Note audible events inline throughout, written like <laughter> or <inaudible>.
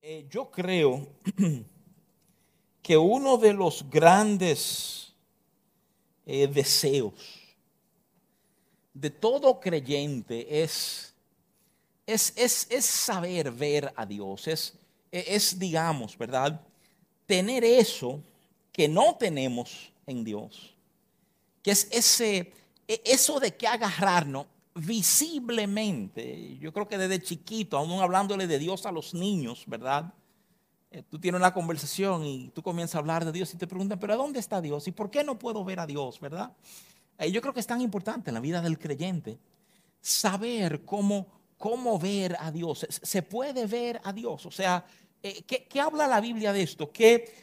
Eh, yo creo <clears throat> que uno de los grandes eh, deseos de todo creyente es, es, es, saber ver a Dios, es, es, digamos, ¿verdad? Tener eso que no tenemos en Dios, que es ese, e, eso de que agarrarnos visiblemente. Yo creo que desde chiquito, aún hablándole de Dios a los niños, ¿verdad? Eh, tú tienes una conversación y tú comienzas a hablar de Dios y te preguntan, pero ¿dónde está Dios? ¿Y por qué no puedo ver a Dios, verdad? Eh, yo creo que es tan importante en la vida del creyente saber cómo, cómo ver a Dios. Se puede ver a Dios. O sea, eh, ¿qué, habla la Biblia de esto?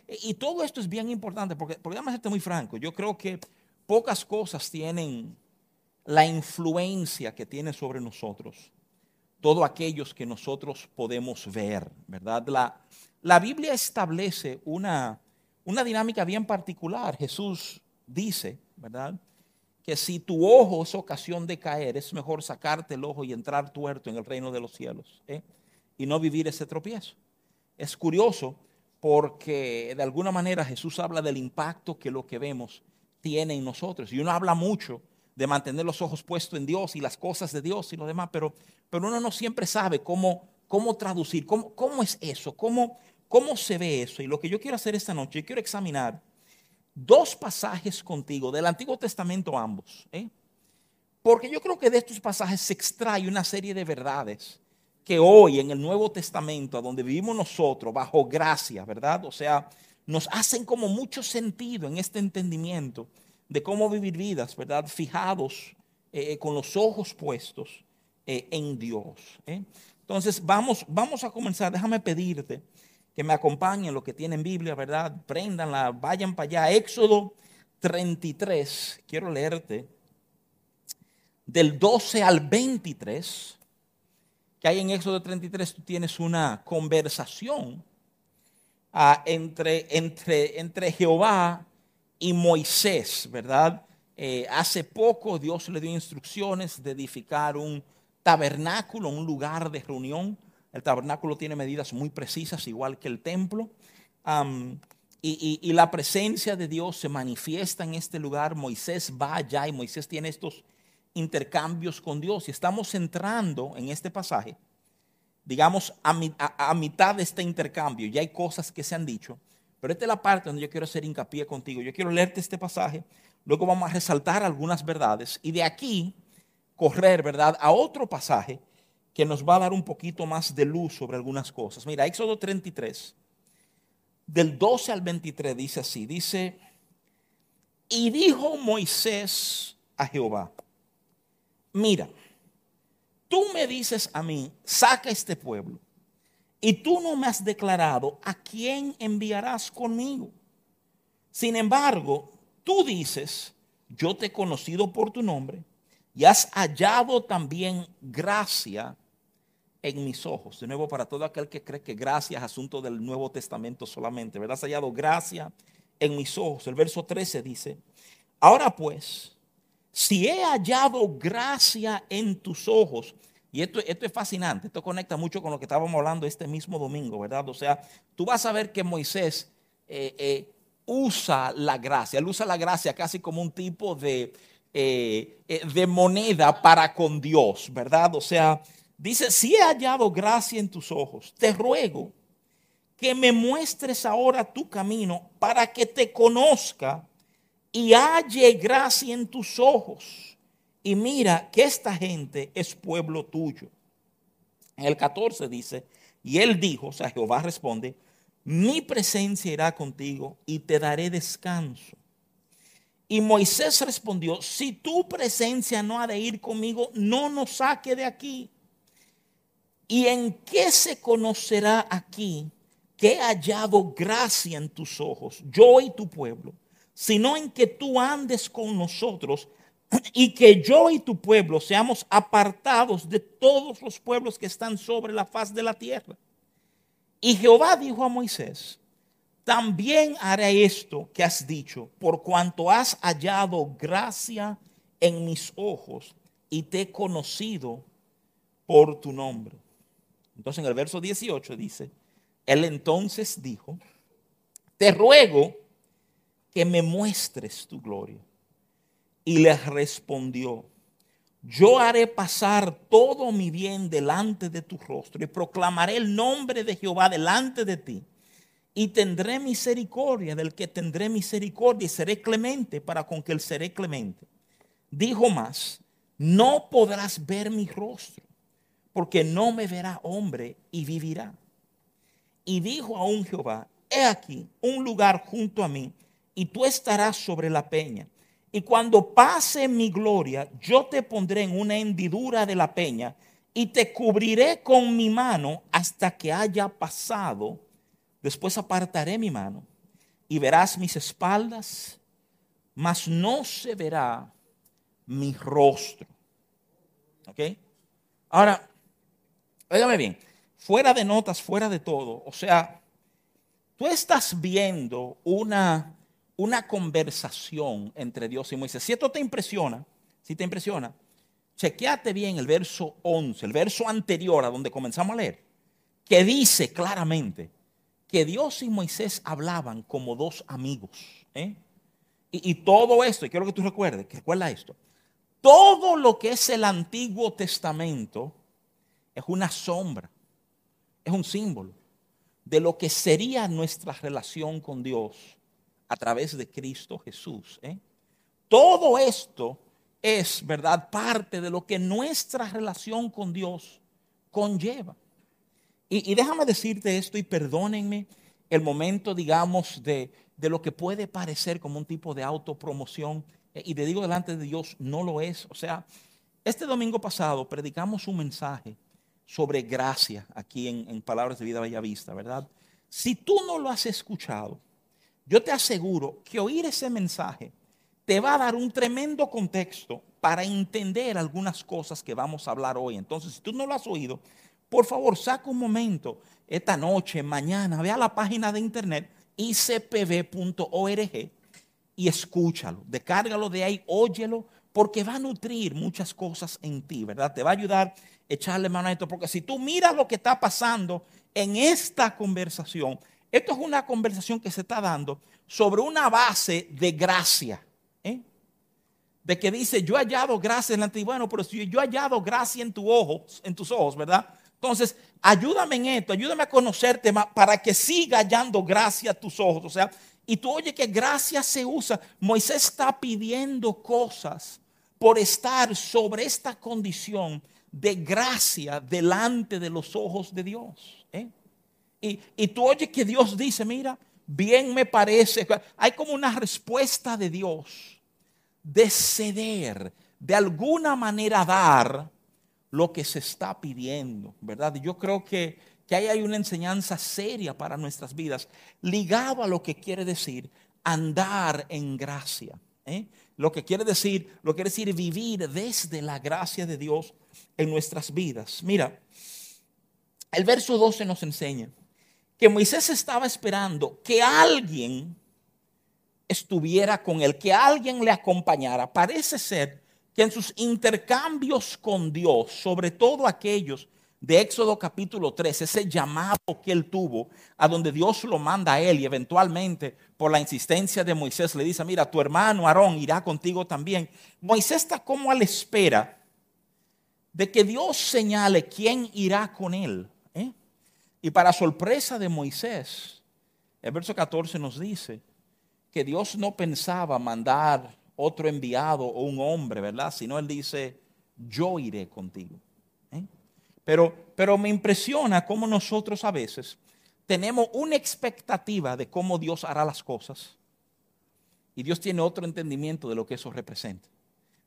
y todo esto es bien importante porque, porque déjame serte muy franco, yo creo que pocas cosas tienen la influencia que tiene sobre nosotros, todo aquellos que nosotros podemos ver, ¿verdad? La, la Biblia establece una, una dinámica bien particular. Jesús dice, ¿verdad? Que si tu ojo es ocasión de caer, es mejor sacarte el ojo y entrar tuerto en el reino de los cielos ¿eh? y no vivir ese tropiezo. Es curioso porque de alguna manera Jesús habla del impacto que lo que vemos tiene en nosotros. Y uno habla mucho de mantener los ojos puestos en Dios y las cosas de Dios y lo demás, pero, pero uno no siempre sabe cómo, cómo traducir, cómo, cómo es eso, cómo, cómo se ve eso. Y lo que yo quiero hacer esta noche, yo quiero examinar dos pasajes contigo, del Antiguo Testamento ambos, ¿eh? porque yo creo que de estos pasajes se extrae una serie de verdades que hoy en el Nuevo Testamento, a donde vivimos nosotros, bajo gracia, ¿verdad? O sea, nos hacen como mucho sentido en este entendimiento de cómo vivir vidas, ¿verdad? Fijados eh, eh, con los ojos puestos eh, en Dios. Entonces, vamos, vamos a comenzar. Déjame pedirte que me acompañen los que tienen Biblia, ¿verdad? Préndanla, vayan para allá. Éxodo 33, quiero leerte del 12 al 23, que hay en Éxodo 33, tú tienes una conversación ah, entre, entre, entre Jehová y Moisés, ¿verdad? Eh, hace poco Dios le dio instrucciones de edificar un tabernáculo, un lugar de reunión. El tabernáculo tiene medidas muy precisas, igual que el templo. y, la presencia de Dios se manifiesta en este lugar. Moisés va allá y Moisés tiene estos intercambios con Dios. Y estamos entrando en este pasaje, digamos, a mitad de este intercambio. Ya hay cosas que se han dicho. Pero esta es la parte donde yo quiero hacer hincapié contigo. Yo quiero leerte este pasaje, luego vamos a resaltar algunas verdades y de aquí correr, ¿verdad?, a otro pasaje que nos va a dar un poquito más de luz sobre algunas cosas. Mira, Éxodo 33, del 12 al 23 dice así, dice, y dijo Moisés a Jehová, mira, tú me dices a mí, saca este pueblo y tú no me has declarado a quién enviarás conmigo. Sin embargo, tú dices, yo te he conocido por tu nombre y has hallado también gracia en mis ojos. De nuevo, para todo aquel que cree que gracia es asunto del Nuevo Testamento solamente, ¿verdad? Has hallado gracia en mis ojos. El verso 13 dice, ahora pues, si he hallado gracia en tus ojos, y esto, esto es fascinante, esto conecta mucho con lo que estábamos hablando este mismo domingo, ¿verdad? O sea, tú vas a ver que Moisés eh, eh, usa la gracia, él usa la gracia casi como un tipo de, eh, de moneda para con Dios, ¿verdad? O sea, dice, si he hallado gracia en tus ojos, te ruego que me muestres ahora tu camino para que te conozca y halle gracia en tus ojos y mira que esta gente es pueblo tuyo. En el 14 dice, y él dijo, o sea, Jehová responde, mi presencia irá contigo y te daré descanso. Y Moisés respondió, si tu presencia no ha de ir conmigo, no nos saque de aquí. ¿Y en qué se conocerá aquí que he hallado gracia en tus ojos, yo y tu pueblo, sino en que tú andes con nosotros y que yo y tu pueblo seamos apartados de todos los pueblos que están sobre la faz de la tierra. Y Jehová dijo a Moisés, también haré esto que has dicho, por cuanto has hallado gracia en mis ojos y te he conocido por tu nombre. Entonces en el verso 18 dice, Él entonces dijo, te ruego que me muestres tu gloria. Y le respondió, yo haré pasar todo mi bien delante de tu rostro y proclamaré el nombre de Jehová delante de ti. Y tendré misericordia del que tendré misericordia y seré clemente para con que él seré clemente. Dijo más, no podrás ver mi rostro, porque no me verá hombre y vivirá. Y dijo aún Jehová, he aquí un lugar junto a mí, y tú estarás sobre la peña y cuando pase mi gloria, yo te pondré en una hendidura de la peña y te cubriré con mi mano hasta que haya pasado. Después apartaré mi mano y verás mis espaldas, mas no se verá mi rostro. ¿Ok? Ahora, óigame bien, fuera de notas, fuera de todo, o sea, tú estás viendo una una conversación entre Dios y Moisés. Si esto te impresiona, si te impresiona, chequeate bien el verso 11, el verso anterior a donde comenzamos a leer, que dice claramente que Dios y Moisés hablaban como dos amigos. ¿eh? Y, y, todo esto, y quiero que tú recuerdes, que recuerda esto, todo lo que es el Antiguo Testamento es una sombra, es un símbolo de lo que sería nuestra relación con Dios a través de Cristo Jesús. ¿eh? Todo esto es, ¿verdad?, parte de lo que nuestra relación con Dios conlleva. Y, déjame decirte esto y perdónenme el momento, digamos, de, de, lo que puede parecer como un tipo de autopromoción. Eh, y te digo delante de Dios, no lo es. O sea, este domingo pasado predicamos un mensaje sobre gracia aquí en, en Palabras de Vida Vista, ¿verdad? Si tú no lo has escuchado, yo te aseguro que oír ese mensaje te va a dar un tremendo contexto para entender algunas cosas que vamos a hablar hoy. Entonces, si tú no lo has oído, por favor, saca un momento esta noche, mañana, ve a la página de internet icpb.org y escúchalo, descárgalo de ahí, óyelo, porque va a nutrir muchas cosas en ti, ¿verdad? Te va a ayudar a echarle mano a esto, porque si tú miras lo que está pasando en esta conversación, esto es una conversación que se está dando sobre una base de gracia. ¿eh? De que dice, yo he hallado gracia en la Bueno, pero si yo he hallado gracia en, tu ojos, en tus ojos, ¿verdad? Entonces, ayúdame en esto, ayúdame a conocerte más para que siga hallando gracia a tus ojos. O sea, y tú oye que gracia se usa. Moisés está pidiendo cosas por estar sobre esta condición de gracia delante de los ojos de Dios. ¿eh? Y, tú oyes que Dios dice, mira, bien me parece. Hay como una respuesta de Dios de ceder, de alguna manera dar lo que se está pidiendo, ¿verdad? yo creo que, que ahí hay una enseñanza seria para nuestras vidas, ligado a lo que quiere decir andar en gracia. ¿eh? Lo que quiere decir, lo que quiere decir vivir desde la gracia de Dios en nuestras vidas. Mira, el verso 12 nos enseña que Moisés estaba esperando que alguien estuviera con él, que alguien le acompañara. Parece ser que en sus intercambios con Dios, sobre todo aquellos de Éxodo capítulo 3, ese llamado que él tuvo, a donde Dios lo manda a él y eventualmente por la insistencia de Moisés le dice, mira, tu hermano Aarón irá contigo también. Moisés está como a la espera de que Dios señale quién irá con él. Y para sorpresa de Moisés, el verso 14 nos dice que Dios no pensaba mandar otro enviado o un hombre, ¿verdad? Sino Él dice, yo iré contigo. ¿eh? Pero, pero me impresiona cómo nosotros a veces tenemos una expectativa de cómo Dios hará las cosas y Dios tiene otro entendimiento de lo que eso representa.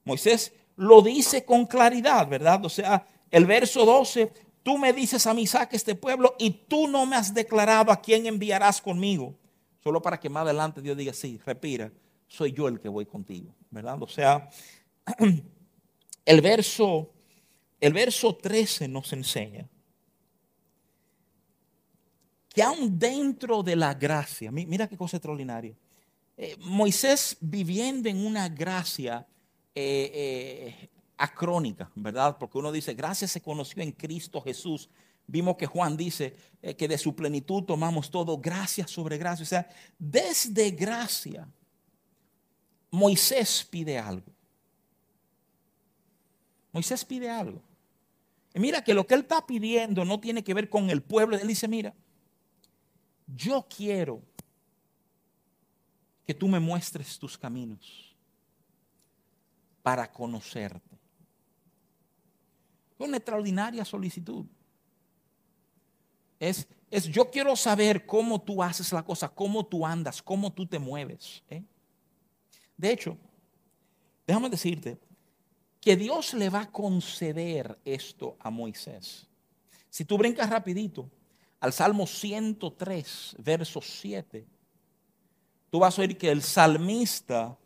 Moisés lo dice con claridad, ¿verdad? O sea, el verso 12 tú me dices a mí, saque este pueblo y tú no me has declarado a quién enviarás conmigo. Solo para que más adelante Dios diga, sí, respira, soy yo el que voy contigo, ¿verdad? O sea, <clears throat> el verso, el verso 13 nos enseña que aún dentro de la gracia, mira qué cosa extraordinaria, eh, Moisés viviendo en una gracia eh, eh, acrónica, ¿verdad? Porque uno dice, gracia se conoció en Cristo Jesús, Vimos que Juan dice eh, que de su plenitud tomamos todo gracia sobre gracia. O sea, desde gracia, Moisés pide algo. Moisés pide algo. Y mira que lo que él está pidiendo no tiene que ver con el pueblo. Él dice, mira, yo quiero que tú me muestres tus caminos para conocerte. Una extraordinaria solicitud. Es, es, yo quiero saber cómo tú haces la cosa, cómo tú andas, cómo tú te mueves. ¿eh? De hecho, déjame decirte que Dios le va a conceder esto a Moisés. Si tú brincas rapidito al Salmo 103, verso 7, tú vas a oír que el salmista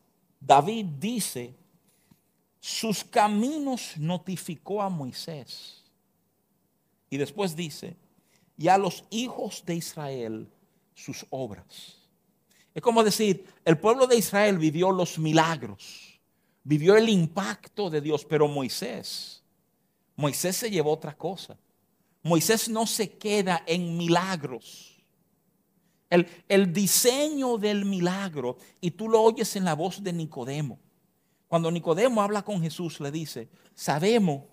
David dice, sus caminos notificó a Moisés. Y después dice, y a los hijos de Israel sus obras. Es como decir, el pueblo de Israel vivió los milagros, vivió el impacto de Dios, pero Moisés, Moisés se llevó otra cosa. Moisés no se queda en milagros. El, el, diseño del milagro, y tú lo oyes en la voz de Nicodemo. Cuando Nicodemo habla con Jesús, le dice, sabemos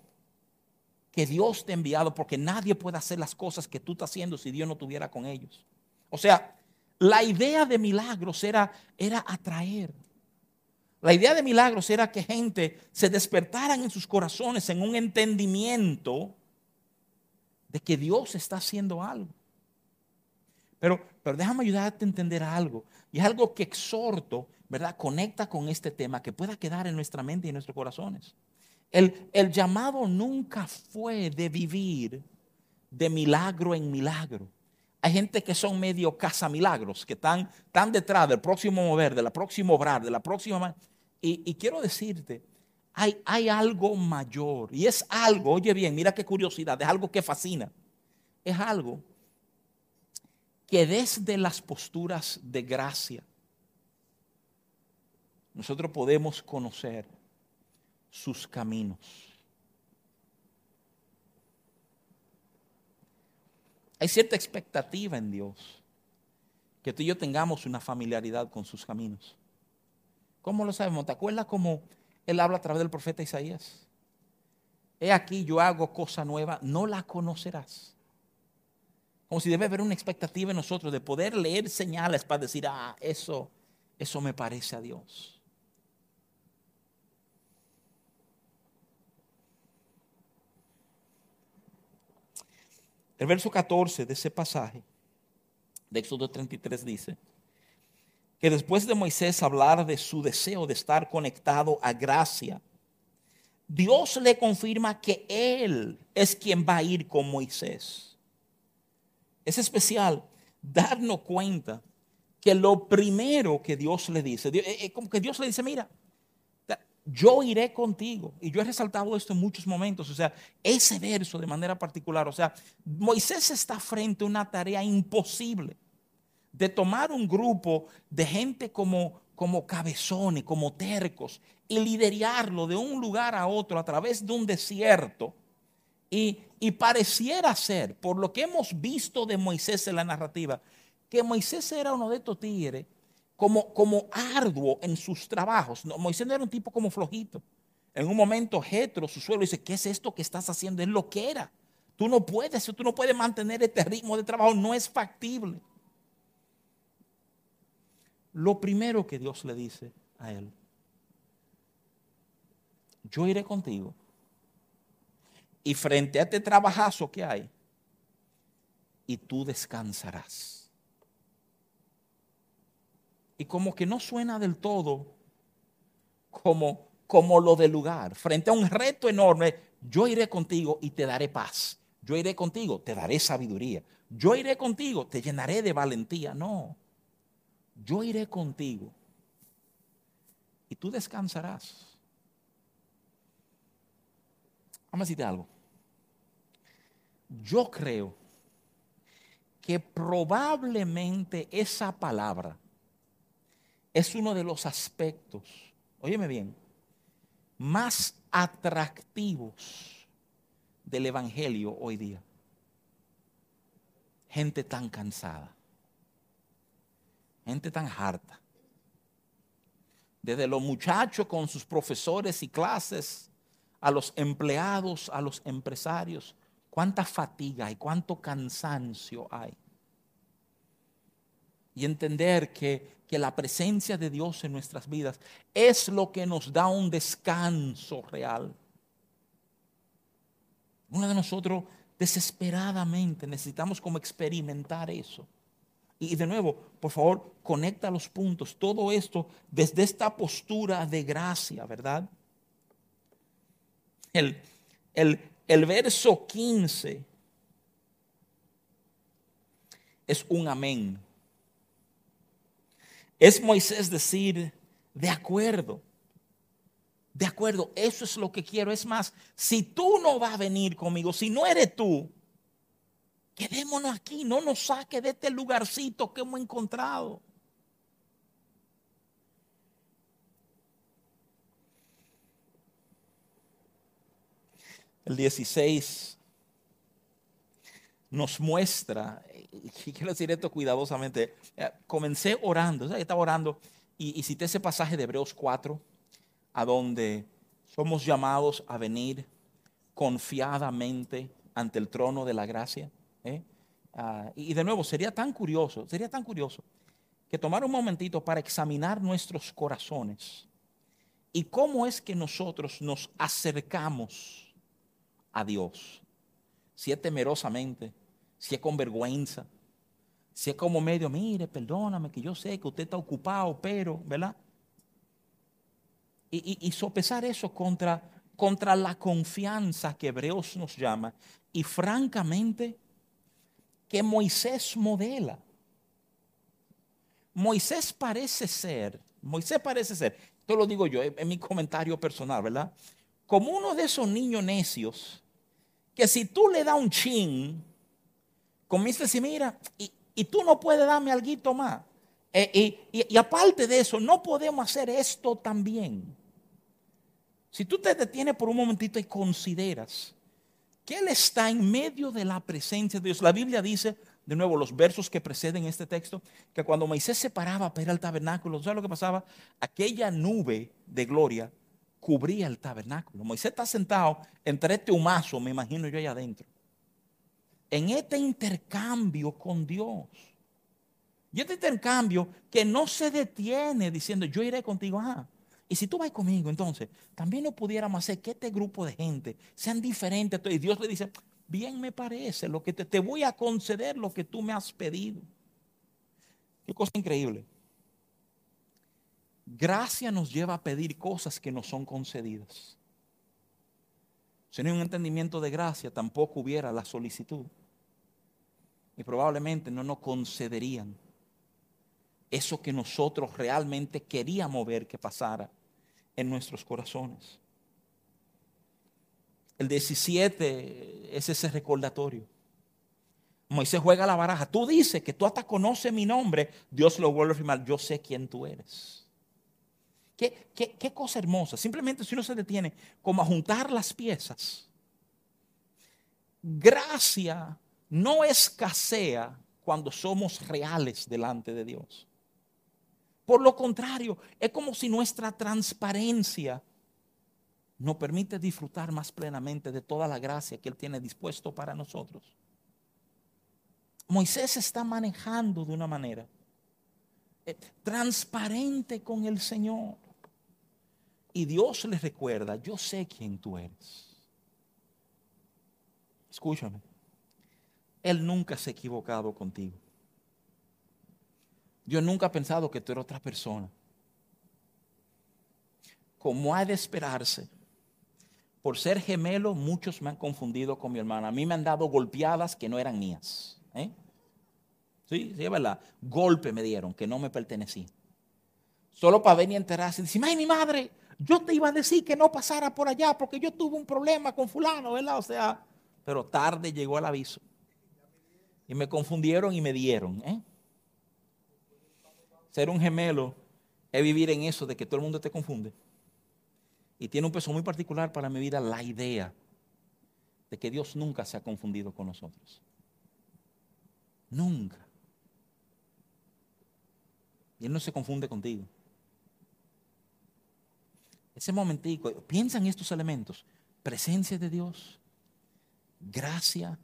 que Dios te ha enviado porque nadie puede hacer las cosas que tú estás haciendo si Dios no estuviera con ellos. O sea, la idea de milagros era, era atraer. La idea de milagros era que gente se despertaran en sus corazones en un entendimiento de que Dios está haciendo algo. Pero, pero déjame ayudarte a entender algo. Y es algo que exhorto, ¿verdad? Conecta con este tema que pueda quedar en nuestra mente y en nuestros corazones. El, llamado nunca fue de vivir de milagro en milagro. Hay gente que son medio milagros, que están, están detrás del próximo mover, de la próxima obrar, de la próxima... Y, y quiero decirte, hay, hay, algo mayor. Y es algo, oye bien, mira qué curiosidad, es algo que fascina. Es algo que desde las posturas de gracia nosotros podemos conocer sus caminos. Hay cierta expectativa en Dios que tú y yo tengamos una familiaridad con sus caminos. ¿Cómo lo sabemos? ¿Te acuerdas cómo él habla a través del profeta Isaías? He aquí yo hago cosa nueva, no la conocerás. Como si debe haber una expectativa en nosotros de poder leer señales para decir, ah, eso, eso me parece a Dios. El verso 14 de ese pasaje de Éxodo 33 dice que después de Moisés hablar de su deseo de estar conectado a gracia, Dios le confirma que Él es quien va a ir con Moisés. Es especial darnos cuenta que lo primero que Dios le dice, es eh, eh, como que Dios le dice, mira, yo iré contigo. Y yo he resaltado esto en muchos momentos, o sea, ese verso de manera particular, o sea, Moisés está frente a una tarea imposible de tomar un grupo de gente como, como cabezones, como tercos, y liderarlo de un lugar a otro a través de un desierto. Y, y pareciera ser, por lo que hemos visto de Moisés en la narrativa, que Moisés era uno de estos tigres como, arduo en sus trabajos. Moisés no era un tipo como flojito. En un momento, Jetro, su suelo, dice, ¿qué es esto que estás haciendo? Es lo que era. Tú no puedes, tú no puedes mantener este ritmo de trabajo, no es factible. Lo primero que Dios le dice a él, yo iré contigo. Y frente a este trabajazo que hay, y tú descansarás y como que no suena del todo como, como lo del lugar. Frente a un reto enorme, yo iré contigo y te daré paz. Yo iré contigo, te daré sabiduría. Yo iré contigo, te llenaré de valentía. No, yo iré contigo y tú descansarás. Vamos a decirte algo. Yo creo que probablemente esa palabra es uno de los aspectos, óyeme bien, más atractivos del Evangelio hoy día. gente tan cansada, gente tan harta. Desde los muchachos con sus profesores y clases, a los empleados, a los empresarios, cuánta fatiga y cuánto cansancio hay. Y entender que, que, la presencia de Dios en nuestras vidas es lo que nos da un descanso real. Uno de nosotros desesperadamente necesitamos como experimentar eso. Y de nuevo, por favor, conecta los puntos. Todo esto desde esta postura de gracia, ¿verdad? El, el, el verso 15 es un amén. Es Moisés decir, de acuerdo, de acuerdo, eso es lo que quiero. Es más, si tú no vas a venir conmigo, si no eres tú, quedémonos aquí, no nos saque de este lugarcito que hemos encontrado. El 16 nos muestra, y quiero decir esto cuidadosamente, eh, comencé orando, estaba orando y, y cité ese pasaje de Hebreos 4, a donde somos llamados a venir confiadamente ante el trono de la gracia. ¿eh? Ah, y de nuevo, sería tan curioso, sería tan curioso que tomar un momentito para examinar nuestros corazones y cómo es que nosotros nos acercamos a Dios. Si es temerosamente, si es con vergüenza, si es como medio, mire, perdóname, que yo sé que usted está ocupado, pero, ¿verdad? y, sopesar eso contra, contra la confianza que Hebreos nos llama y francamente que Moisés modela. Moisés parece ser, Moisés parece ser, esto lo digo yo en mi comentario personal, ¿verdad? Como uno de esos niños necios que si tú le das un chin, a decir, mira, y, tú no puedes darme algo más. Eh, y, y, aparte de eso, no podemos hacer esto también. Si tú te detienes por un momentito y consideras que Él está en medio de la presencia de Dios, la Biblia dice, de nuevo, los versos que preceden este texto, que cuando Moisés se paraba para ir al tabernáculo, ¿sabes lo que pasaba? Aquella nube de gloria cubría el tabernáculo. Moisés está sentado entre este humazo, me imagino yo allá adentro, en este intercambio con Dios. Y este intercambio que no se detiene diciendo, yo iré contigo. Y si tú vas conmigo, entonces, también no pudiéramos hacer que este grupo de gente sean diferentes. Y Dios le dice, bien me parece, lo que te, te voy a conceder lo que tú me has pedido. Qué cosa increíble. Gracia nos lleva a pedir cosas que no son concedidas. Si no hay un entendimiento de gracia, tampoco hubiera la solicitud. Y probablemente no nos concederían eso que nosotros realmente queríamos ver que pasara en nuestros corazones. El 17 es ese recordatorio. Moisés juega la baraja. Tú dices que tú hasta conoces mi nombre. Dios lo vuelve a afirmar. Yo sé quién tú eres. Qué, qué cosa hermosa. Simplemente si uno se detiene como a juntar las piezas. Gracia no escasea cuando somos reales delante de Dios. Por lo contrario, es como si nuestra transparencia nos permite disfrutar más plenamente de toda la gracia que Él tiene dispuesto para nosotros. Moisés está manejando de una manera eh, transparente con el Señor. Y Dios le recuerda, yo sé quién tú eres. Escúchame, Él nunca se ha equivocado contigo. Yo nunca he pensado que tú eres otra persona. Como ha de esperarse, por ser gemelo, muchos me han confundido con mi hermana. A mí me han dado golpeadas que no eran mías. ¿eh? Sí, sí, es verdad. Golpe me dieron que no me pertenecía. Solo para venir a enterarse y decir, mi madre, yo te iba a decir que no pasara por allá porque yo tuve un problema con fulano, ¿verdad? O sea, pero tarde llegó el aviso. Y me confundieron y me dieron. ¿eh? ser un gemelo es vivir en eso de que todo el mundo te confunde. Y tiene un peso muy particular para mi vida la idea de que Dios nunca se ha confundido con nosotros. Nunca. Y Él no se confunde contigo. Ese momentico, piensa en estos elementos. Presencia de Dios, gracia,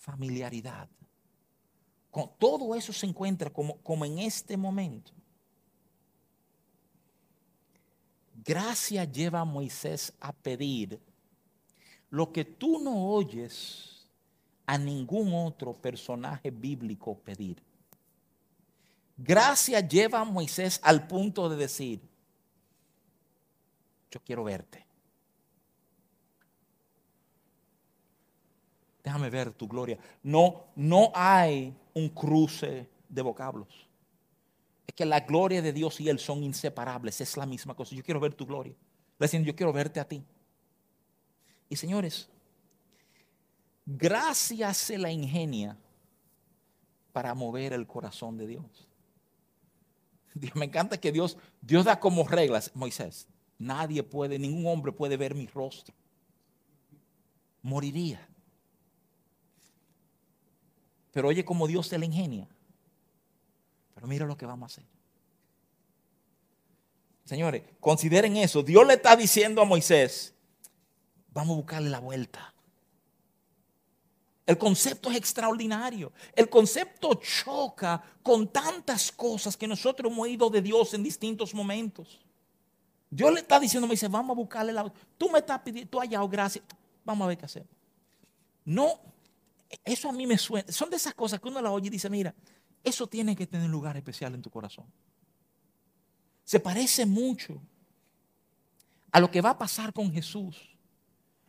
familiaridad. Con, todo eso se encuentra como, como en este momento. Gracia lleva a Moisés a pedir lo que tú no oyes a ningún otro personaje bíblico pedir. Gracia lleva a Moisés al punto de decir, yo quiero verte. Déjame ver tu gloria. No, no hay un cruce de vocablos. Es que la gloria de Dios y Él son inseparables. Es la misma cosa. Yo quiero ver tu gloria. Le dicen, yo quiero verte a ti. Y señores, gracias se la ingenia para mover el corazón de Dios. Dios, me encanta que Dios, Dios da como reglas, Moisés, nadie puede, ningún hombre puede ver mi rostro. Moriría. Pero oye como Dios se la ingenia. Pero mira lo que vamos a hacer. Señores, consideren eso. Dios le está diciendo a Moisés, vamos a buscarle la vuelta. El concepto es extraordinario. El concepto choca con tantas cosas que nosotros hemos oído de Dios en distintos momentos. Dios le está diciendo, me dice, vamos a buscarle la... Tú me estás pidiendo, tú hallado gracias. Vamos a ver qué hacemos. No, eso a mí me suena. Son de esas cosas que uno la oye y dice, mira, eso tiene que tener lugar especial en tu corazón. Se parece mucho a lo que va a pasar con Jesús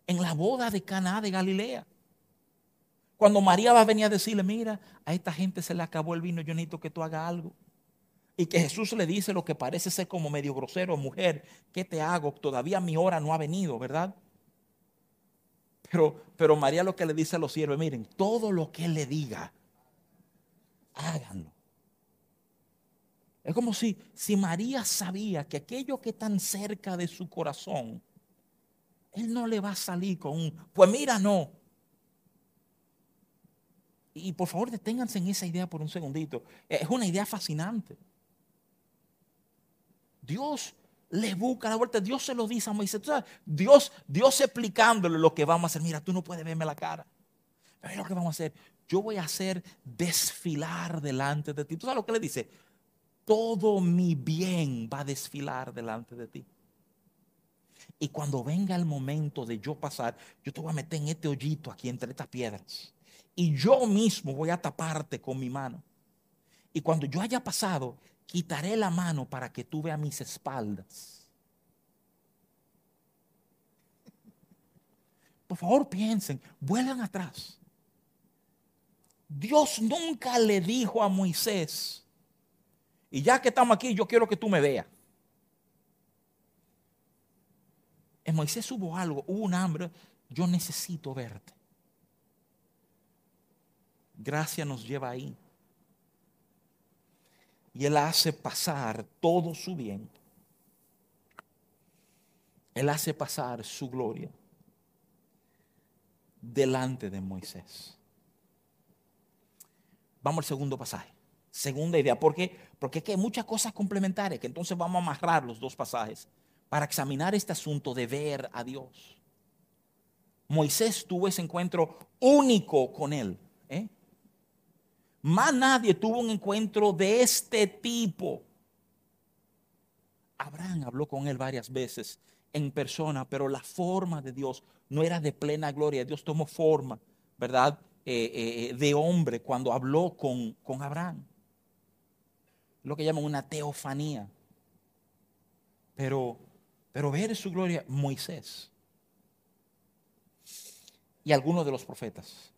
en la boda de Caná de Galilea. Cuando María va a venir a decirle, mira, a esta gente se le acabó el vino, yo necesito que tú hagas algo. Y que Jesús le dice lo que parece ser como medio grosero, mujer, ¿qué te hago? Todavía mi hora no ha venido, ¿verdad? Pero, pero María lo que le dice a los siervos, miren, todo lo que él le diga, háganlo. Es como si, si María sabía que aquello que tan cerca de su corazón, él no le va a salir con un, pues mira, no. Y por favor deténganse en esa idea por un segundito. Es una idea fascinante. Dios le busca la vuelta. Dios se lo dice a Moisés. Dios, Dios explicándole lo que vamos a hacer. Mira, tú no puedes verme la cara. Pero lo que vamos a hacer. Yo voy a hacer desfilar delante de ti. ¿Tú sabes lo que le dice? Todo mi bien va a desfilar delante de ti. Y cuando venga el momento de yo pasar, yo te voy a meter en este hoyito aquí entre estas piedras y yo mismo voy a taparte con mi mano. Y cuando yo haya pasado, quitaré la mano para que tú veas mis espaldas. Por favor, piensen, vuelvan atrás. Dios nunca le dijo a Moisés, y ya que estamos aquí, yo quiero que tú me veas. En Moisés hubo algo, hubo un hambre, yo necesito verte. Gracia nos lleva ahí. Y Él hace pasar todo su bien. Él hace pasar su gloria delante de Moisés. Vamos al segundo pasaje. Segunda idea. ¿Por qué? Porque hay muchas cosas complementarias que entonces vamos a amarrar los dos pasajes para examinar este asunto de ver a Dios. Moisés tuvo ese encuentro único con Él. ¿eh? Más nadie tuvo un encuentro de este tipo. Abraham habló con él varias veces en persona, pero la forma de Dios no era de plena gloria. Dios tomó forma, ¿verdad? Eh, eh, de hombre cuando habló con, con Abraham. Lo que llaman una teofanía. Pero, pero ver su gloria, Moisés y algunos de los profetas.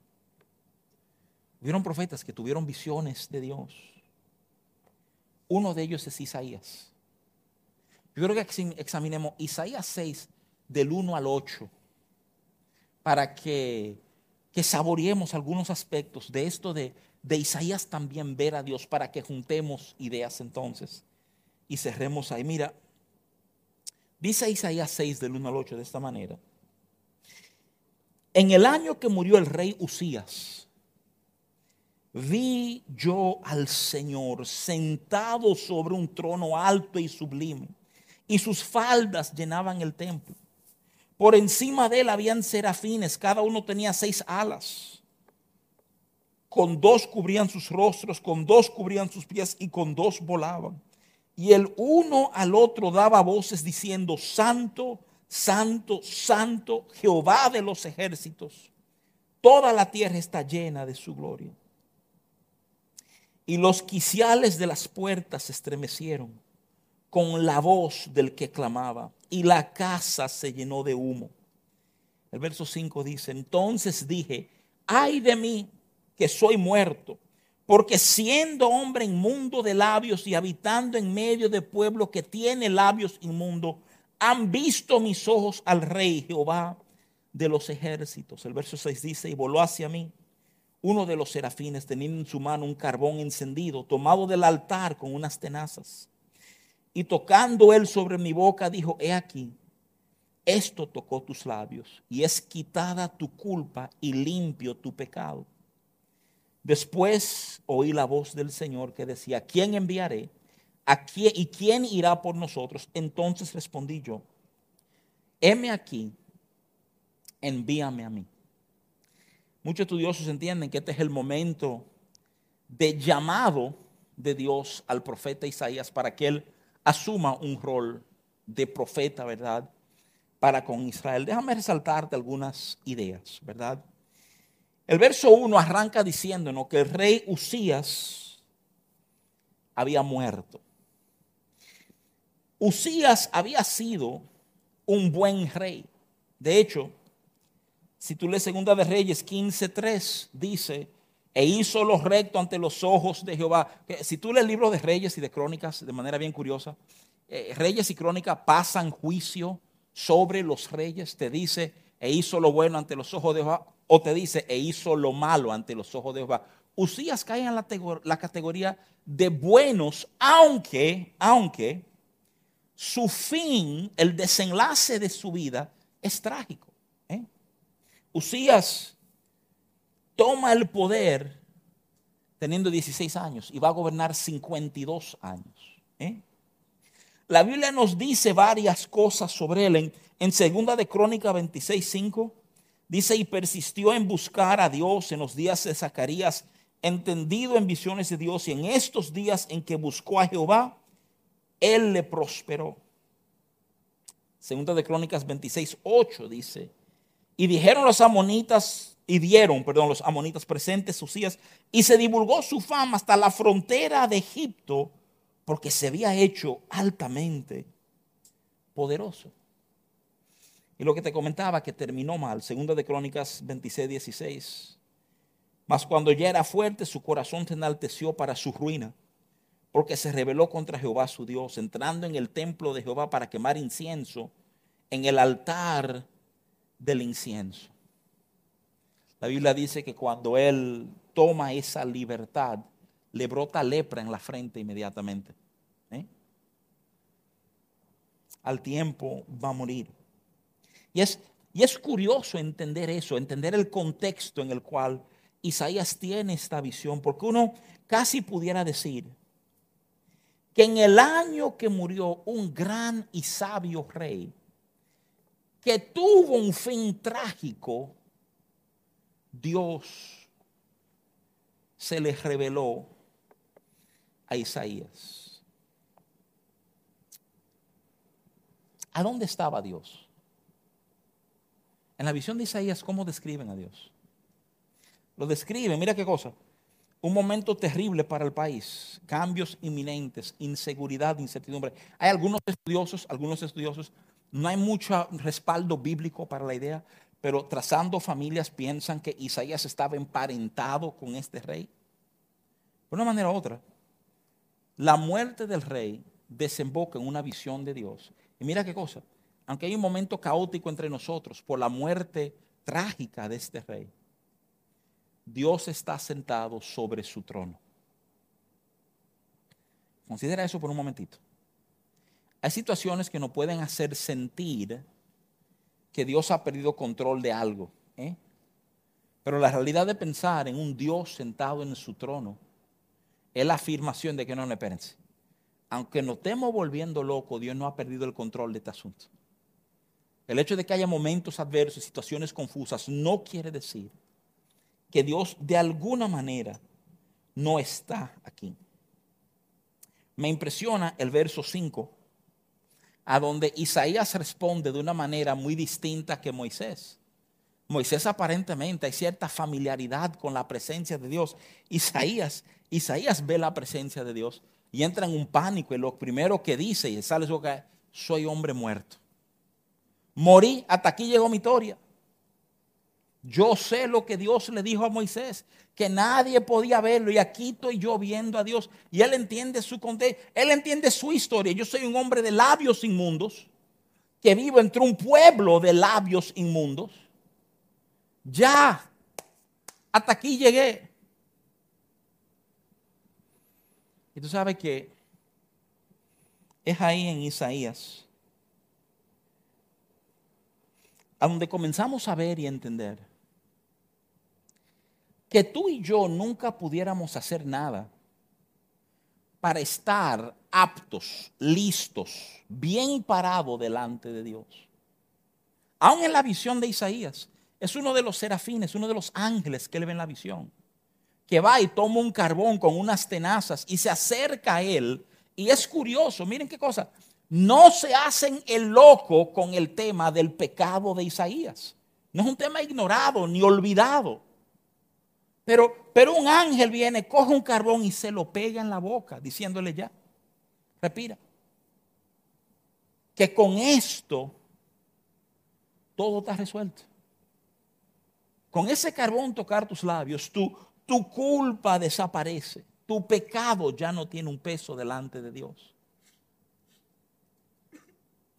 Hubieron profetas que tuvieron visiones de Dios. Uno de ellos es Isaías. Yo creo que examinemos Isaías 6 del 1 al 8 para que, que saboreemos algunos aspectos de esto de, de Isaías también ver a Dios, para que juntemos ideas entonces y cerremos ahí. Mira, dice Isaías 6 del 1 al 8 de esta manera. En el año que murió el rey Usías, vi yo al Señor sentado sobre un trono alto y sublime, y sus faldas llenaban el templo. Por encima de él habían serafines, cada uno tenía seis alas. Con dos cubrían sus rostros, con dos cubrían sus pies y con dos volaban. Y el uno al otro daba voces diciendo, Santo, Santo, Santo, Jehová de los ejércitos. Toda la tierra está llena de su gloria. Y los quiciales de las puertas se estremecieron con la voz del que clamaba, y la casa se llenó de humo. El verso 5 dice, entonces dije, ay de mí que soy muerto, porque siendo hombre inmundo de labios y habitando en medio de pueblo que tiene labios inmundos, han visto mis ojos al rey Jehová de los ejércitos. El verso 6 dice, y voló hacia mí uno de los serafines teniendo en su mano un carbón encendido, tomado del altar con unas tenazas. Y tocando él sobre mi boca, dijo, he aquí, esto tocó tus labios y es quitada tu culpa y limpio tu pecado. Después oí la voz del Señor que decía, ¿quién enviaré? ¿A quién, ¿Y quién irá por nosotros? Entonces respondí yo, heme aquí, envíame a mí. Muchos estudiosos entienden que este es el momento de llamado de Dios al profeta Isaías para que él asuma un rol de profeta, ¿verdad? Para con Israel. Déjame resaltarte algunas ideas, ¿verdad? El verso 1 arranca diciéndonos que el rey Usías había muerto. Usías había sido un buen rey. De hecho, si tú lees Segunda de Reyes 15:3, dice, e hizo lo recto ante los ojos de Jehová. Si tú lees el libro de Reyes y de Crónicas de manera bien curiosa, eh, Reyes y Crónicas pasan juicio sobre los reyes, te dice, e hizo lo bueno ante los ojos de Jehová, o te dice, e hizo lo malo ante los ojos de Jehová. Usías cae en la, la categoría de buenos, aunque, aunque su fin, el desenlace de su vida es trágico. Usías toma el poder teniendo 16 años y va a gobernar 52 años. ¿eh? La Biblia nos dice varias cosas sobre él. En, en segunda de Crónica 26, 5, dice, y persistió en buscar a Dios en los días de Zacarías, entendido en visiones de Dios, y en estos días en que buscó a Jehová, él le prosperó. Segunda de Crónicas 26, 8 dice, y dijeron los amonitas, y dieron, perdón, los amonitas presentes sus días, y se divulgó su fama hasta la frontera de Egipto, porque se había hecho altamente poderoso. Y lo que te comentaba que terminó mal, segunda de Crónicas 26, 16. Mas cuando ya era fuerte, su corazón se enalteció para su ruina, porque se rebeló contra Jehová su Dios, entrando en el templo de Jehová para quemar incienso en el altar del incienso. La Biblia dice que cuando él toma esa libertad, le brota lepra en la frente inmediatamente. ¿eh? Al tiempo va a morir. Y es, y es curioso entender eso, entender el contexto en el cual Isaías tiene esta visión, porque uno casi pudiera decir que en el año que murió un gran y sabio rey, que tuvo un fin trágico, Dios se le reveló a Isaías. ¿A dónde estaba Dios? En la visión de Isaías, ¿cómo describen a Dios? Lo describen, mira qué cosa. Un momento terrible para el país, cambios inminentes, inseguridad, incertidumbre. Hay algunos estudiosos, algunos estudiosos, no hay mucho respaldo bíblico para la idea, pero trazando familias piensan que Isaías estaba emparentado con este rey. De una manera u otra, la muerte del rey desemboca en una visión de Dios. Y mira qué cosa, aunque hay un momento caótico entre nosotros por la muerte trágica de este rey, Dios está sentado sobre su trono. Considera eso por un momentito. Hay situaciones que nos pueden hacer sentir que Dios ha perdido control de algo. ¿eh? Pero la realidad de pensar en un Dios sentado en su trono es la afirmación de que no, no, espérense. Aunque nos estemos volviendo locos, Dios no ha perdido el control de este asunto. El hecho de que haya momentos adversos, situaciones confusas, no quiere decir que Dios de alguna manera no está aquí. Me impresiona el verso 5, a donde Isaías responde de una manera muy distinta que Moisés. Moisés aparentemente hay cierta familiaridad con la presencia de Dios. Isaías, Isaías ve la presencia de Dios y entra en un pánico y lo primero que dice y sale su boca, soy hombre muerto. Morí, hasta aquí llegó mi historia. Yo sé lo que Dios le dijo a Moisés, que nadie podía verlo y aquí estoy yo viendo a Dios y él entiende su él entiende su historia. Yo soy un hombre de labios inmundos que vivo entre un pueblo de labios inmundos. Ya, hasta aquí llegué. Y tú sabes que es ahí en Isaías a donde comenzamos a ver y entender que tú y yo nunca pudiéramos hacer nada para estar aptos, listos, bien parados delante de Dios. Aún en la visión de Isaías, es uno de los serafines, uno de los ángeles que le ven la visión, que va y toma un carbón con unas tenazas y se acerca a él. Y es curioso, miren qué cosa, no se hacen el loco con el tema del pecado de Isaías. No es un tema ignorado ni olvidado. Pero, pero un ángel viene, coge un carbón y se lo pega en la boca, diciéndole ya, respira. Que con esto todo está resuelto. Con ese carbón tocar tus labios, tu, tu culpa desaparece. Tu pecado ya no tiene un peso delante de Dios.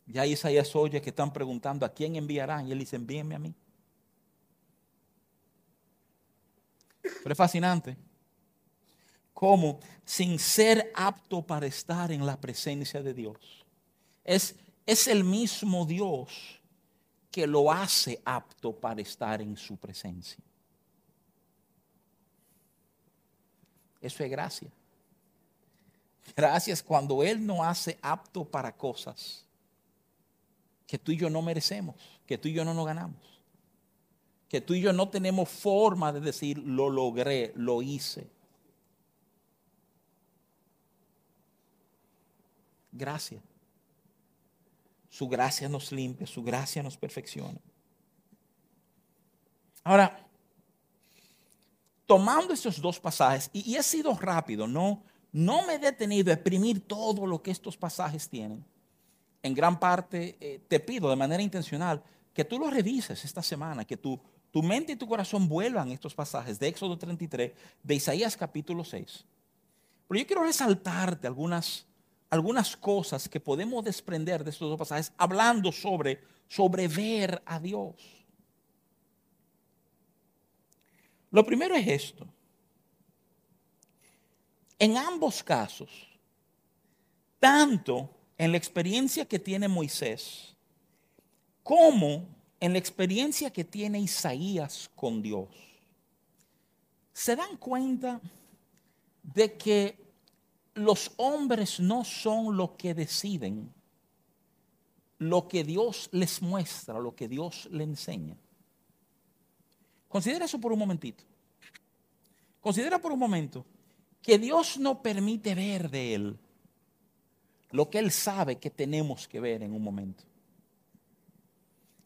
Ya Isaías oye que están preguntando a quién enviarán y él dice, envíenme a mí. Pero es fascinante cómo sin ser apto para estar en la presencia de Dios, es, es el mismo Dios que lo hace apto para estar en su presencia. Eso es gracia. Gracias cuando Él nos hace apto para cosas que tú y yo no merecemos, que tú y yo no nos ganamos que tú y yo no tenemos forma de decir, lo logré, lo hice. Gracias. Su gracia nos limpia, su gracia nos perfecciona. Ahora, tomando estos dos pasajes, y, he sido rápido, no, no me he detenido a exprimir todo lo que estos pasajes tienen. En gran parte, eh, te pido de manera intencional que tú lo revises esta semana, que tú tu mente y tu corazón vuelvan estos pasajes de Éxodo 33, de Isaías capítulo 6. Pero yo quiero resaltarte algunas, algunas cosas que podemos desprender de estos dos pasajes hablando sobre, sobre ver a Dios. Lo primero es esto. En ambos casos, tanto en la experiencia que tiene Moisés como en la experiencia que tiene Isaías con Dios, se dan cuenta de que los hombres no son lo que deciden, lo que Dios les muestra, lo que Dios les enseña. Considera eso por un momentito. Considera por un momento que Dios no permite ver de Él lo que Él sabe que tenemos que ver en un momento.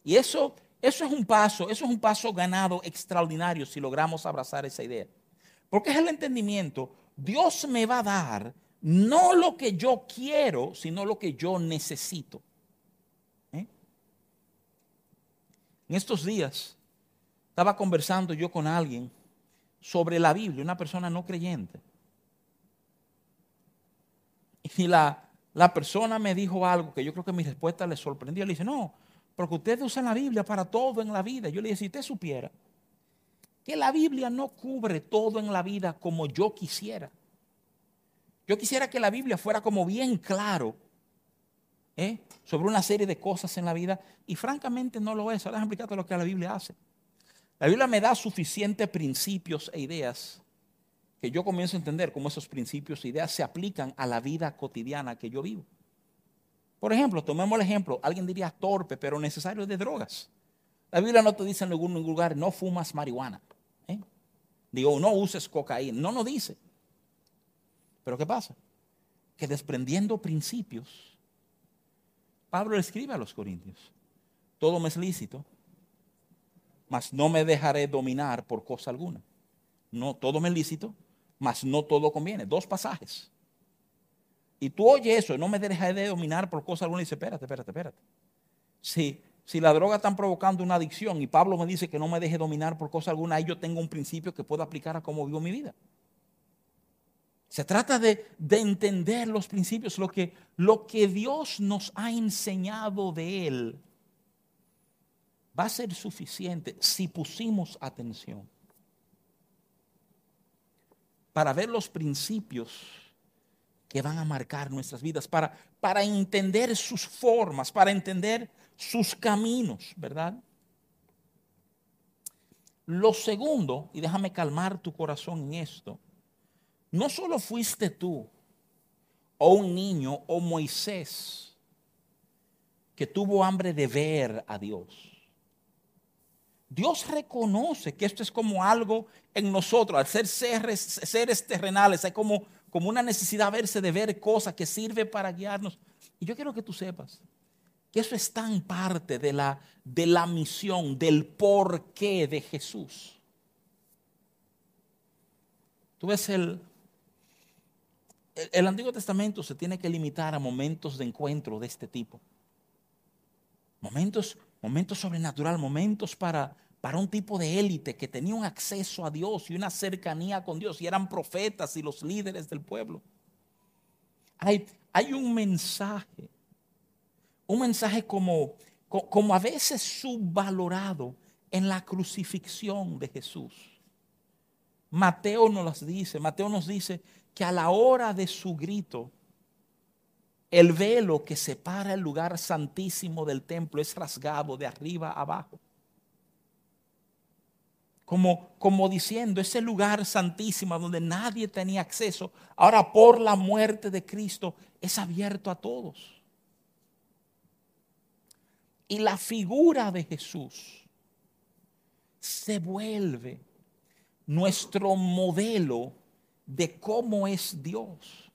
Y eso, eso es un paso, eso es un paso ganado extraordinario si logramos abrazar esa idea. Porque es el entendimiento, Dios me va a dar no lo que yo quiero, sino lo que yo necesito. ¿Eh? En estos días estaba conversando yo con alguien sobre la Biblia, una persona no creyente. Y la, la persona me dijo algo que yo creo que mi respuesta le sorprendió. Le dice, no, porque ustedes usan la Biblia para todo en la vida. Yo le dije, si usted supiera que la Biblia no cubre todo en la vida como yo quisiera. Yo quisiera que la Biblia fuera como bien claro ¿eh? sobre una serie de cosas en la vida y francamente no lo es. Ahora déjame explicarte lo que la Biblia hace. La Biblia me da suficientes principios e ideas que yo comienzo a entender cómo esos principios e ideas se aplican a la vida cotidiana que yo vivo. Por ejemplo, tomemos el ejemplo, alguien diría torpe, pero necesario de drogas. La Biblia no te dice en ningún lugar, no fumas marihuana. ¿eh? Digo, no uses cocaína. No nos dice. Pero ¿qué pasa? Que desprendiendo principios, Pablo escribe a los corintios, todo me es lícito, mas no me dejaré dominar por cosa alguna. No, todo me es lícito, mas no todo conviene. Dos pasajes. Y tú oyes eso, no me dejaré de dominar por cosa alguna y dice, espérate, espérate, espérate. Si, si la droga está provocando una adicción y Pablo me dice que no me deje dominar por cosa alguna, ahí yo tengo un principio que puedo aplicar a cómo vivo mi vida. Se trata de, de, entender los principios, lo que, lo que Dios nos ha enseñado de Él va a ser suficiente si pusimos atención para ver los principios que van a marcar nuestras vidas, para, para entender sus formas, para entender sus caminos, ¿verdad? Lo segundo, y déjame calmar tu corazón en esto, no solo fuiste tú o un niño o Moisés que tuvo hambre de ver a Dios. Dios reconoce que esto es como algo en nosotros, al ser seres, terrenales, hay como, como una necesidad verse de ver cosas que sirve para guiarnos. Y yo quiero que tú sepas que eso es tan parte de la, de la misión, del porqué de Jesús. Tú ves el, el Antiguo Testamento se tiene que limitar a momentos de encuentro de este tipo. Momentos momentos sobrenaturales, momentos para, para un tipo de élite que tenía un acceso a Dios y una cercanía con Dios y eran profetas y los líderes del pueblo. Hay, hay un mensaje, un mensaje como, como a veces subvalorado en la crucifixión de Jesús. Mateo nos dice, Mateo nos dice que a la hora de su grito, el velo que separa el lugar santísimo del templo es rasgado de arriba abajo. Como, como, diciendo, ese lugar santísimo donde nadie tenía acceso, ahora por la muerte de Cristo es abierto a todos. Y la figura de Jesús se vuelve nuestro modelo de cómo es Dios.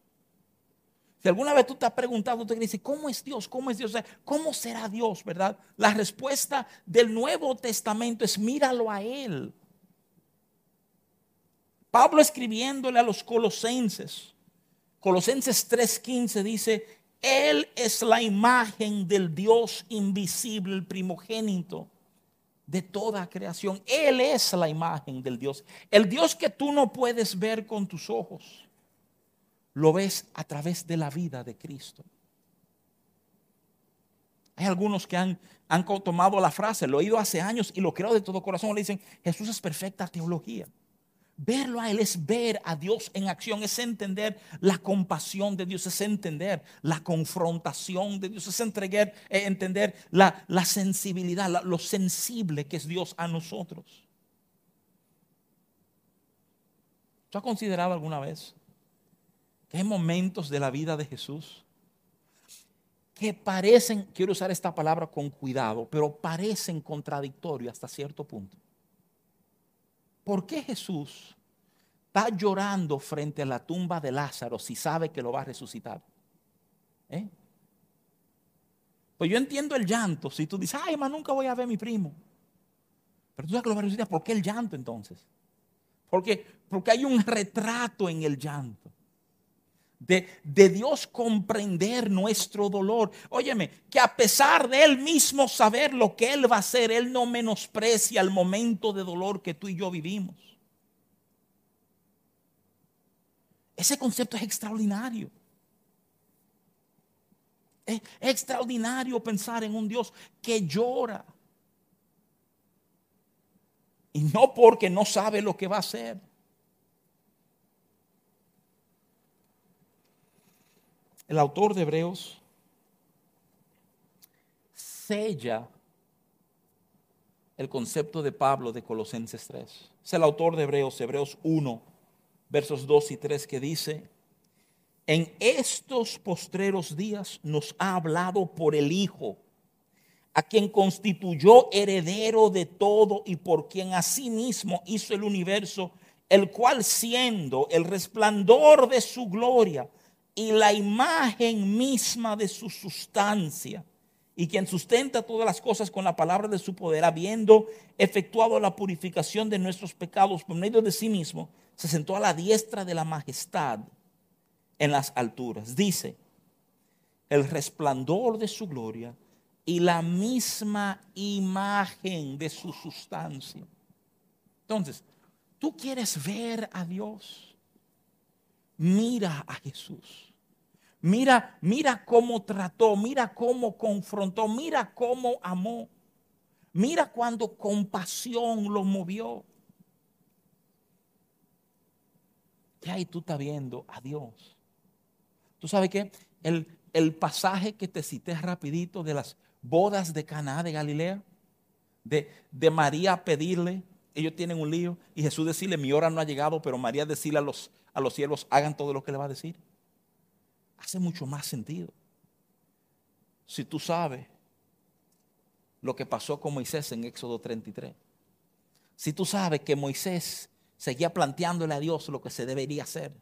Si alguna vez tú te has preguntado, te dices, ¿cómo es Dios? ¿Cómo es Dios? ¿Cómo será Dios? ¿Verdad? La respuesta del Nuevo Testamento es míralo a Él. Pablo escribiéndole a los colosenses, Colosenses 3:15 dice, Él es la imagen del Dios invisible, el primogénito de toda creación. Él es la imagen del Dios. El Dios que tú no puedes ver con tus ojos lo ves a través de la vida de Cristo. Hay algunos que han, han tomado la frase, lo he oído hace años y lo creo de todo corazón, le dicen, Jesús es perfecta teología. Verlo a Él es ver a Dios en acción, es entender la compasión de Dios, es entender la confrontación de Dios, es entregar, eh, entender la, la sensibilidad, lo sensible que es Dios a nosotros. ¿Tú has considerado alguna vez hay momentos de la vida de Jesús que parecen, quiero usar esta palabra con cuidado, pero parecen contradictorios hasta cierto punto. ¿Por qué Jesús está llorando frente a la tumba de Lázaro si sabe que lo va a resucitar? ¿Eh? Pues yo entiendo el llanto. Si tú dices, ay, más nunca voy a ver a mi primo. Pero tú sabes que lo va a resucitar. ¿Por qué el llanto entonces? Porque, porque hay un retrato en el llanto de, Dios comprender nuestro dolor. Óyeme, que a pesar de Él mismo saber lo que Él va a hacer, Él no menosprecia el momento de dolor que tú y yo vivimos. Ese concepto es extraordinario. Es extraordinario pensar en un Dios que llora. Y no porque no sabe lo que va a hacer el autor de Hebreos sella el concepto de Pablo de Colosenses 3. Es el autor de Hebreos, Hebreos 1, versos 2 y 3, que dice, en estos postreros días nos ha hablado por el Hijo, a quien constituyó heredero de todo y por quien asimismo hizo el universo, el cual siendo el resplandor de su gloria y la imagen misma de su sustancia, y quien sustenta todas las cosas con la palabra de su poder, habiendo efectuado la purificación de nuestros pecados por medio de sí mismo, se sentó a la diestra de la majestad en las alturas. Dice, el resplandor de su gloria y la misma imagen de su sustancia. Entonces, tú quieres ver a Dios, mira a Jesús. Mira, mira cómo trató, mira cómo confrontó, mira cómo amó. Mira cuando compasión lo movió. Y ahí tú estás viendo a Dios. ¿Tú sabes qué? El, el pasaje que te cité rapidito de las bodas de Caná de Galilea, de, de María pedirle, ellos tienen un lío, y Jesús decirle, mi hora no ha llegado, pero María decirle a los, a los siervos, hagan todo lo que le va a decir hace mucho más sentido. Si tú sabes lo que pasó con Moisés en Éxodo 33. Si tú sabes que Moisés seguía planteándole a Dios lo que se debería hacer,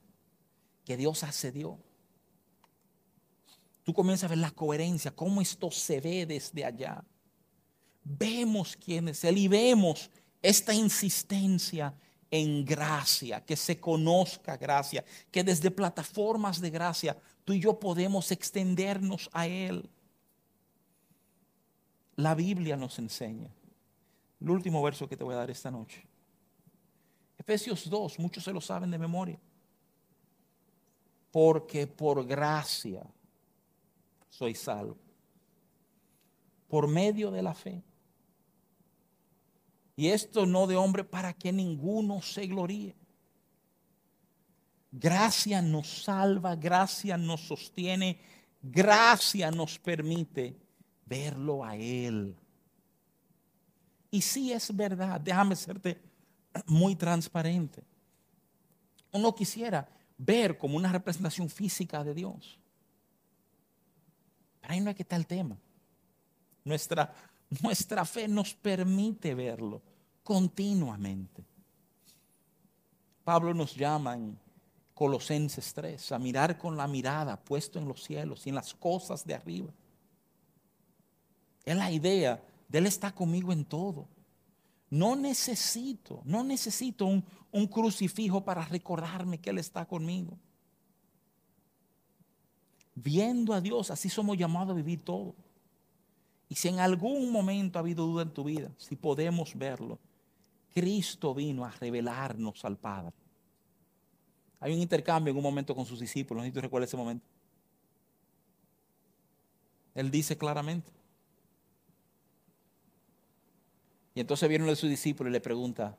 que Dios accedió. Tú comienzas a ver la coherencia, cómo esto se ve desde allá. Vemos quién es Él y vemos esta insistencia en gracia, que se conozca gracia, que desde plataformas de gracia tú y yo podemos extendernos a Él. La Biblia nos enseña. El último verso que te voy a dar esta noche. Efesios 2, muchos se lo saben de memoria. Porque por gracia soy salvo. Por medio de la fe. Y esto no de hombre para que ninguno se gloríe. Gracia nos salva, gracia nos sostiene, gracia nos permite verlo a Él. Y si es verdad, déjame serte muy transparente. Uno quisiera ver como una representación física de Dios. Pero ahí no hay que estar el tema. Nuestra nuestra fe nos permite verlo continuamente. Pablo nos llama en Colosenses 3 a mirar con la mirada puesto en los cielos y en las cosas de arriba. Es la idea de Él está conmigo en todo. No necesito, no necesito un, un crucifijo para recordarme que Él está conmigo. Viendo a Dios, así somos llamados a vivir todo. Y si en algún momento ha habido duda en tu vida, si podemos verlo, Cristo vino a revelarnos al Padre. Hay un intercambio en un momento con sus discípulos, no sé si tú recuerdas ese momento. Él dice claramente. Y entonces viene uno de sus discípulos y le pregunta,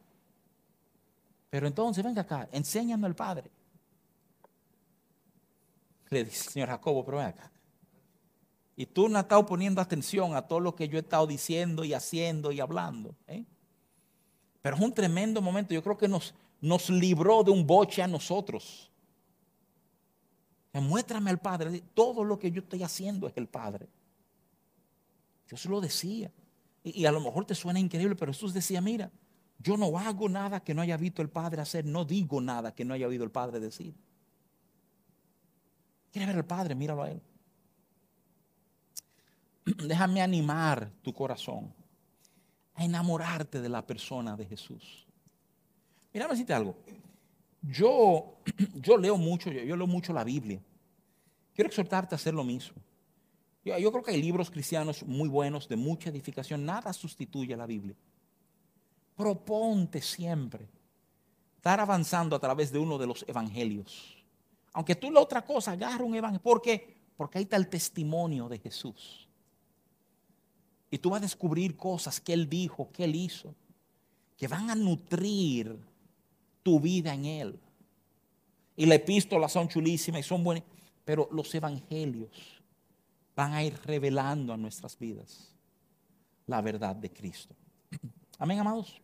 pero entonces venga acá, enséñame al Padre. Le dice, señor Jacobo, pero ven acá. Y tú no has estado poniendo atención a todo lo que yo he estado diciendo y haciendo y hablando. ¿eh? Pero es un tremendo momento. Yo creo que nos, nos libró de un boche a nosotros. Muéstrame al Padre. Todo lo que yo estoy haciendo es el Padre. Dios lo decía. Y, y, a lo mejor te suena increíble, pero Jesús decía, mira, yo no hago nada que no haya visto el Padre hacer, no digo nada que no haya oído el Padre decir. ¿Quiere ver al Padre? Míralo a Él. <clears throat> déjame animar tu corazón a enamorarte de la persona de Jesús. Mira, decirte algo. Yo, <clears throat> yo leo mucho, yo, leo mucho la Biblia. Quiero exhortarte a hacer lo mismo. Yo, yo, creo que hay libros cristianos muy buenos, de mucha edificación. Nada sustituye a la Biblia. Proponte siempre estar avanzando a través de uno de los evangelios. Aunque tú la otra cosa, agarra un evangelio. ¿Por qué? Porque ahí está el testimonio de Jesús. Y tú vas a descubrir cosas que Él dijo, que Él hizo, que van a nutrir tu vida en Él. Y las epístolas son chulísimas y son buenas, pero los evangelios van a ir revelando a nuestras vidas la verdad de Cristo. <clears throat> Amén, amados.